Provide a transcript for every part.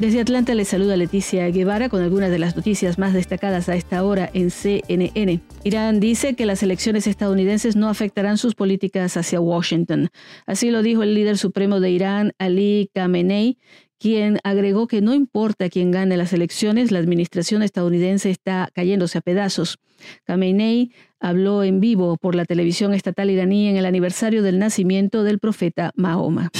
Desde Atlanta les saluda Leticia Guevara con algunas de las noticias más destacadas a esta hora en CNN. Irán dice que las elecciones estadounidenses no afectarán sus políticas hacia Washington. Así lo dijo el líder supremo de Irán, Ali Khamenei, quien agregó que no importa quién gane las elecciones, la administración estadounidense está cayéndose a pedazos. Khamenei habló en vivo por la televisión estatal iraní en el aniversario del nacimiento del profeta Mahoma.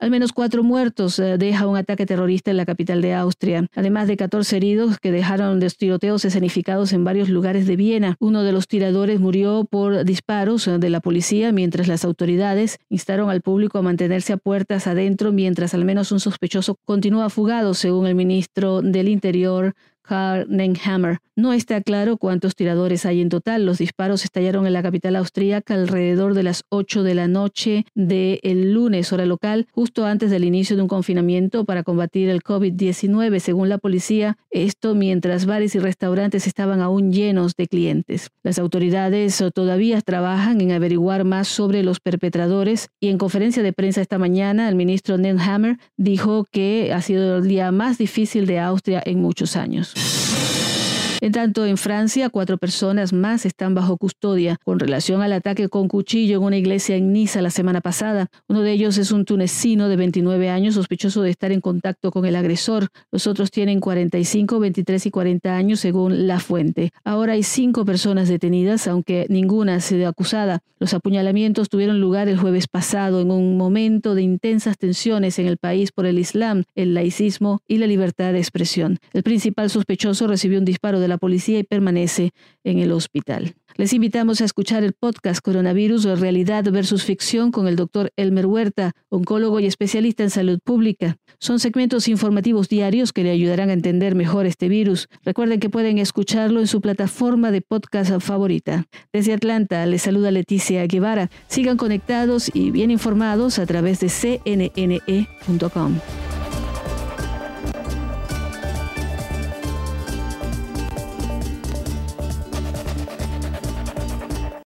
Al menos cuatro muertos eh, deja un ataque terrorista en la capital de Austria, además de 14 heridos que dejaron los tiroteos escenificados en varios lugares de Viena. Uno de los tiradores murió por disparos eh, de la policía, mientras las autoridades instaron al público a mantenerse a puertas adentro mientras al menos un sospechoso continúa fugado, según el ministro del Interior Karnenhammer. No está claro cuántos tiradores hay en total. Los disparos estallaron en la capital austríaca alrededor de las 8 de la noche del lunes, hora local, justo antes del inicio de un confinamiento para combatir el COVID-19, según la policía. Esto mientras bares y restaurantes estaban aún llenos de clientes. Las autoridades todavía trabajan en averiguar más sobre los perpetradores y en conferencia de prensa esta mañana, el ministro Hammer dijo que ha sido el día más difícil de Austria en muchos años. En tanto, en Francia, cuatro personas más están bajo custodia con relación al ataque con cuchillo en una iglesia en Niza la semana pasada. Uno de ellos es un tunecino de 29 años sospechoso de estar en contacto con el agresor. Los otros tienen 45, 23 y 40 años según la fuente. Ahora hay cinco personas detenidas, aunque ninguna ha sido acusada. Los apuñalamientos tuvieron lugar el jueves pasado en un momento de intensas tensiones en el país por el Islam, el laicismo y la libertad de expresión. El principal sospechoso recibió un disparo de la policía y permanece en el hospital. Les invitamos a escuchar el podcast Coronavirus o Realidad versus Ficción con el doctor Elmer Huerta, oncólogo y especialista en salud pública. Son segmentos informativos diarios que le ayudarán a entender mejor este virus. Recuerden que pueden escucharlo en su plataforma de podcast favorita. Desde Atlanta les saluda Leticia Guevara. Sigan conectados y bien informados a través de cnne.com.